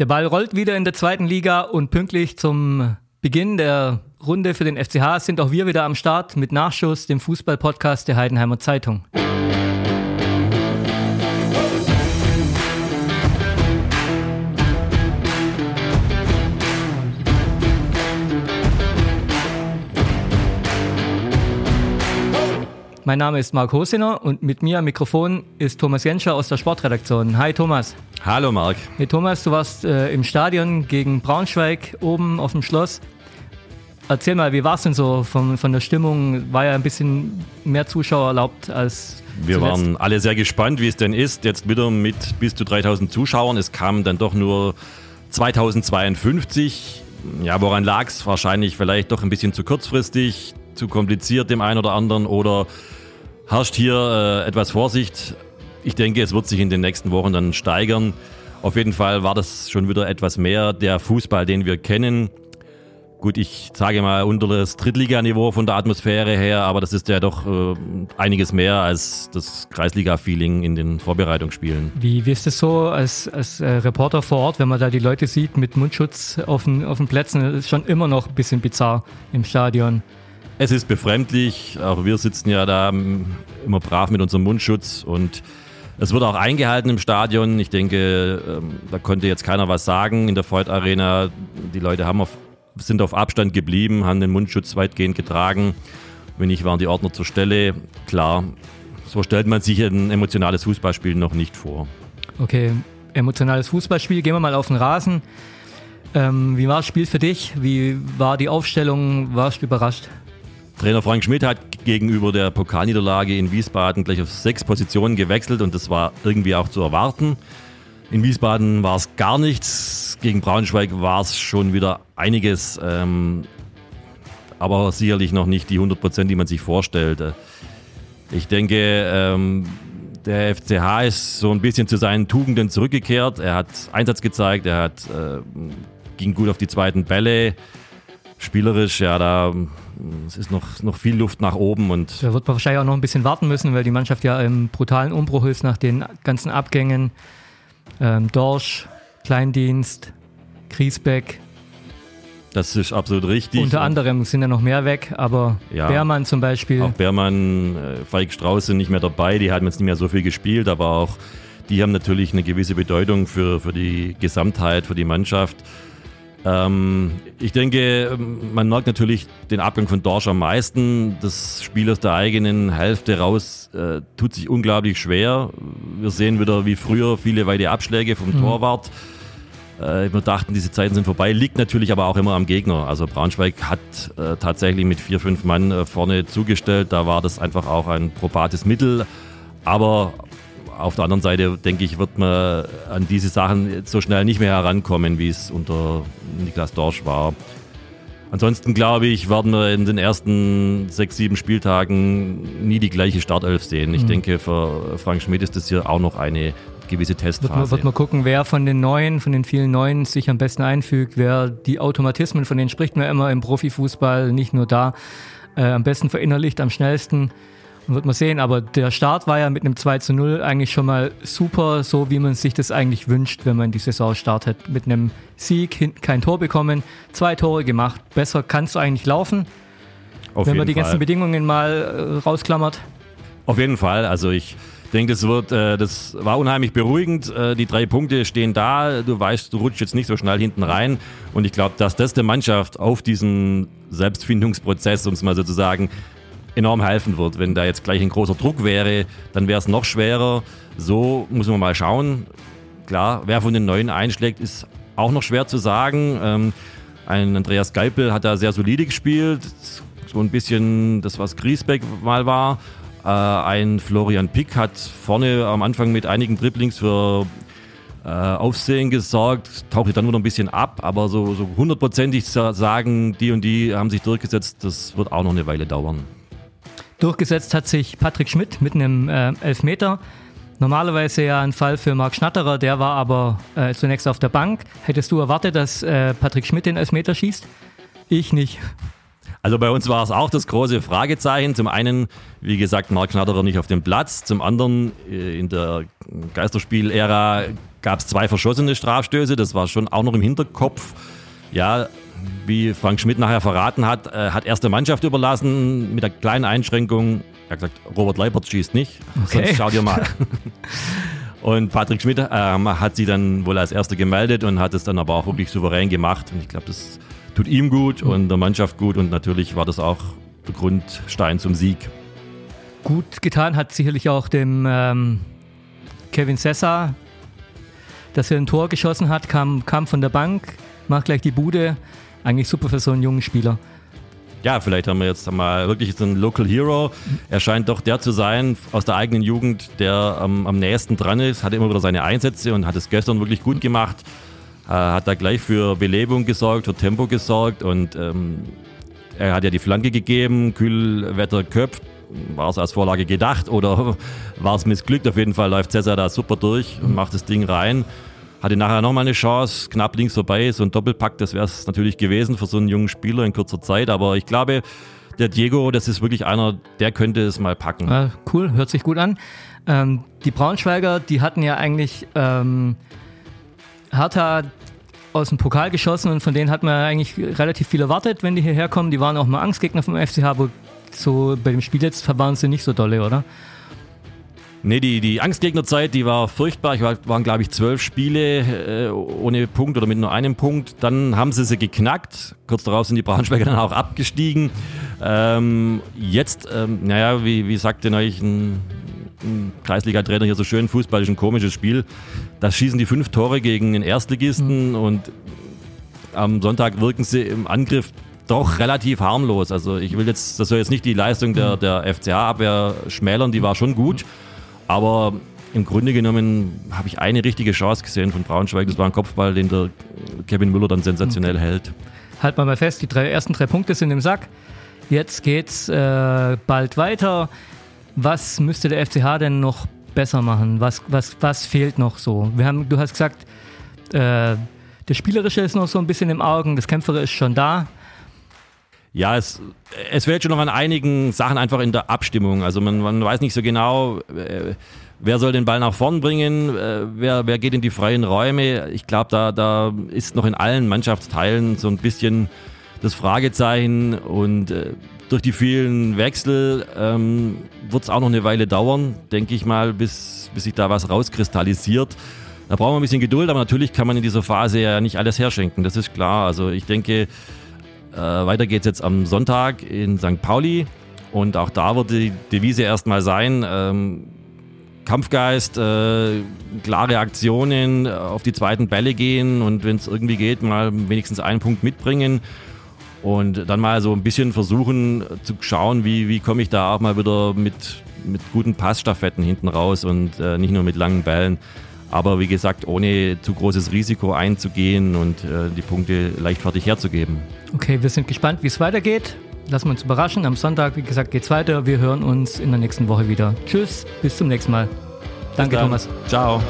Der Ball rollt wieder in der zweiten Liga und pünktlich zum Beginn der Runde für den FCH sind auch wir wieder am Start mit Nachschuss, dem Fußball-Podcast der Heidenheimer Zeitung. Mein Name ist Marc Hosiner und mit mir am Mikrofon ist Thomas Jenscher aus der Sportredaktion. Hi Thomas. Hallo Marc. Hey Thomas, du warst äh, im Stadion gegen Braunschweig oben auf dem Schloss. Erzähl mal, wie war es denn so von, von der Stimmung? War ja ein bisschen mehr Zuschauer erlaubt als wir zuletzt. waren alle sehr gespannt, wie es denn ist. Jetzt wieder mit bis zu 3000 Zuschauern. Es kamen dann doch nur 2052. Ja, woran lag es? Wahrscheinlich vielleicht doch ein bisschen zu kurzfristig, zu kompliziert dem einen oder anderen oder herrscht hier äh, etwas Vorsicht. Ich denke, es wird sich in den nächsten Wochen dann steigern. Auf jeden Fall war das schon wieder etwas mehr der Fußball, den wir kennen. Gut, ich sage mal unter das Drittliganiveau von der Atmosphäre her, aber das ist ja doch äh, einiges mehr als das Kreisliga-Feeling in den Vorbereitungsspielen. Wie, wie ist es so als, als äh, Reporter vor Ort, wenn man da die Leute sieht mit Mundschutz auf den, auf den Plätzen? Das ist schon immer noch ein bisschen bizarr im Stadion. Es ist befremdlich. Auch wir sitzen ja da immer brav mit unserem Mundschutz und es wird auch eingehalten im Stadion. Ich denke, ähm, da konnte jetzt keiner was sagen in der Freud Arena. Die Leute haben auf, sind auf Abstand geblieben, haben den Mundschutz weitgehend getragen. Wenn nicht, waren die Ordner zur Stelle. Klar, so stellt man sich ein emotionales Fußballspiel noch nicht vor. Okay, emotionales Fußballspiel. Gehen wir mal auf den Rasen. Ähm, wie war das Spiel für dich? Wie war die Aufstellung? Warst du überrascht? Trainer Frank Schmidt hat gegenüber der Pokalniederlage in Wiesbaden gleich auf sechs Positionen gewechselt und das war irgendwie auch zu erwarten. In Wiesbaden war es gar nichts, gegen Braunschweig war es schon wieder einiges, ähm, aber sicherlich noch nicht die 100 Prozent, die man sich vorstellt. Ich denke, ähm, der FCH ist so ein bisschen zu seinen Tugenden zurückgekehrt. Er hat Einsatz gezeigt, er hat, äh, ging gut auf die zweiten Bälle. Spielerisch, ja, da es ist noch, noch viel Luft nach oben. Und da wird man wahrscheinlich auch noch ein bisschen warten müssen, weil die Mannschaft ja im brutalen Umbruch ist nach den ganzen Abgängen. Ähm, Dorsch, Kleindienst, Griesbeck. Das ist absolut richtig. Unter anderem sind ja noch mehr weg, aber ja, Beermann zum Beispiel. Auch Beermann, äh, Falk Strauß sind nicht mehr dabei, die haben jetzt nicht mehr so viel gespielt, aber auch die haben natürlich eine gewisse Bedeutung für, für die Gesamtheit, für die Mannschaft. Ähm, ich denke, man merkt natürlich den Abgang von Dorsch am meisten. Das Spiel aus der eigenen Hälfte raus äh, tut sich unglaublich schwer. Wir sehen wieder wie früher viele weite Abschläge vom mhm. Torwart. Äh, wir dachten, diese Zeiten sind vorbei. Liegt natürlich aber auch immer am Gegner. Also Braunschweig hat äh, tatsächlich mit vier, fünf Mann äh, vorne zugestellt. Da war das einfach auch ein probates Mittel. Aber auf der anderen Seite, denke ich, wird man an diese Sachen so schnell nicht mehr herankommen, wie es unter Niklas Dorsch war. Ansonsten glaube ich, werden wir in den ersten sechs, sieben Spieltagen nie die gleiche Startelf sehen. Ich mhm. denke, für Frank Schmidt ist das hier auch noch eine gewisse Testphase. Wird man, wird man gucken, wer von den Neuen, von den vielen Neuen sich am besten einfügt, wer die Automatismen, von denen spricht man immer im Profifußball, nicht nur da, äh, am besten verinnerlicht, am schnellsten. Wird man sehen, aber der Start war ja mit einem 2 zu 0 eigentlich schon mal super, so wie man sich das eigentlich wünscht, wenn man die Saison startet. Mit einem Sieg, kein Tor bekommen, zwei Tore gemacht. Besser kannst du eigentlich laufen, Auf wenn man die Fall. ganzen Bedingungen mal äh, rausklammert. Auf jeden Fall, also ich denke, das wird, äh, das war unheimlich beruhigend. Äh, die drei Punkte stehen da. Du weißt, du rutschst jetzt nicht so schnell hinten rein. Und ich glaube, dass das der Mannschaft auf diesen Selbstfindungsprozess, um es mal so zu sagen, enorm helfen wird. Wenn da jetzt gleich ein großer Druck wäre, dann wäre es noch schwerer. So muss man mal schauen. Klar, wer von den Neuen einschlägt, ist auch noch schwer zu sagen. Ähm, ein Andreas Geipel hat da sehr solide gespielt. So ein bisschen das, was Griesbeck mal war. Äh, ein Florian Pick hat vorne am Anfang mit einigen Dribblings für äh, Aufsehen gesorgt, tauchte dann wieder ein bisschen ab, aber so hundertprozentig so sagen, die und die haben sich durchgesetzt, das wird auch noch eine Weile dauern. Durchgesetzt hat sich Patrick Schmidt mit einem äh, Elfmeter. Normalerweise ja ein Fall für Marc Schnatterer, der war aber äh, zunächst auf der Bank. Hättest du erwartet, dass äh, Patrick Schmidt den Elfmeter schießt? Ich nicht. Also bei uns war es auch das große Fragezeichen. Zum einen, wie gesagt, Marc Schnatterer nicht auf dem Platz. Zum anderen, äh, in der Geisterspiel-Ära gab es zwei verschossene Strafstöße. Das war schon auch noch im Hinterkopf. Ja, wie Frank Schmidt nachher verraten hat, äh, hat erste Mannschaft überlassen mit der kleinen Einschränkung. Er hat gesagt, Robert Leipert schießt nicht, okay. sonst schau dir mal. Und Patrick Schmidt äh, hat sie dann wohl als Erster gemeldet und hat es dann aber auch wirklich souverän gemacht. Und ich glaube, das tut ihm gut und der Mannschaft gut und natürlich war das auch der Grundstein zum Sieg. Gut getan hat sicherlich auch dem ähm, Kevin Sessa, dass er ein Tor geschossen hat, kam, kam von der Bank, macht gleich die Bude. Eigentlich super für so einen jungen Spieler. Ja, vielleicht haben wir jetzt mal wirklich so einen Local Hero. Er scheint doch der zu sein aus der eigenen Jugend, der ähm, am nächsten dran ist, hat immer wieder seine Einsätze und hat es gestern wirklich gut gemacht. Äh, hat da gleich für Belebung gesorgt, für Tempo gesorgt und ähm, er hat ja die Flanke gegeben, Kühlwetter köpft. War es als Vorlage gedacht oder war es missglückt? Auf jeden Fall läuft Cesar da super durch und macht das Ding rein. Hatte nachher nochmal eine Chance, knapp links vorbei. So ein Doppelpack, das wäre es natürlich gewesen für so einen jungen Spieler in kurzer Zeit. Aber ich glaube, der Diego, das ist wirklich einer, der könnte es mal packen. Ja, cool, hört sich gut an. Ähm, die Braunschweiger, die hatten ja eigentlich ähm, Hertha aus dem Pokal geschossen und von denen hat man eigentlich relativ viel erwartet, wenn die hierher kommen. Die waren auch mal Angstgegner vom FCH, aber so bei dem Spiel jetzt waren sie nicht so dolle, oder? Nee, die, die Angstgegnerzeit, die war furchtbar. Ich war, waren, glaube ich, zwölf Spiele äh, ohne Punkt oder mit nur einem Punkt. Dann haben sie sie geknackt. Kurz darauf sind die Braunschweiger dann auch abgestiegen. Ähm, jetzt, ähm, naja, wie, wie sagte neulich ein, ein Kreisliga-Trainer hier so schön, Fußball ist ein komisches Spiel. Da schießen die fünf Tore gegen den Erstligisten mhm. und am Sonntag wirken sie im Angriff doch relativ harmlos. Also ich will jetzt, das soll jetzt nicht die Leistung der, mhm. der FCA-Abwehr schmälern, die war schon gut. Aber im Grunde genommen habe ich eine richtige Chance gesehen von Braunschweig. Das war ein Kopfball, den der Kevin Müller dann sensationell okay. hält. Halt mal mal fest, die drei, ersten drei Punkte sind im Sack. Jetzt geht's äh, bald weiter. Was müsste der FCH denn noch besser machen? Was, was, was fehlt noch so? Wir haben, du hast gesagt, äh, der Spielerische ist noch so ein bisschen im Augen, das Kämpfere ist schon da. Ja, es, es fehlt schon noch an einigen Sachen einfach in der Abstimmung. Also man, man weiß nicht so genau, äh, wer soll den Ball nach vorn bringen, äh, wer, wer geht in die freien Räume. Ich glaube, da, da ist noch in allen Mannschaftsteilen so ein bisschen das Fragezeichen und äh, durch die vielen Wechsel ähm, wird es auch noch eine Weile dauern, denke ich mal, bis, bis sich da was rauskristallisiert. Da brauchen wir ein bisschen Geduld, aber natürlich kann man in dieser Phase ja nicht alles herschenken, das ist klar. Also ich denke, äh, weiter geht es jetzt am Sonntag in St. Pauli und auch da wird die Devise erstmal sein, ähm, Kampfgeist, äh, klare Aktionen, auf die zweiten Bälle gehen und wenn es irgendwie geht, mal wenigstens einen Punkt mitbringen und dann mal so ein bisschen versuchen zu schauen, wie, wie komme ich da auch mal wieder mit, mit guten Passstaffetten hinten raus und äh, nicht nur mit langen Bällen. Aber wie gesagt, ohne zu großes Risiko einzugehen und äh, die Punkte leichtfertig herzugeben. Okay, wir sind gespannt, wie es weitergeht. Lassen wir uns überraschen. Am Sonntag, wie gesagt, geht es weiter. Wir hören uns in der nächsten Woche wieder. Tschüss, bis zum nächsten Mal. Danke, Thomas. Ciao.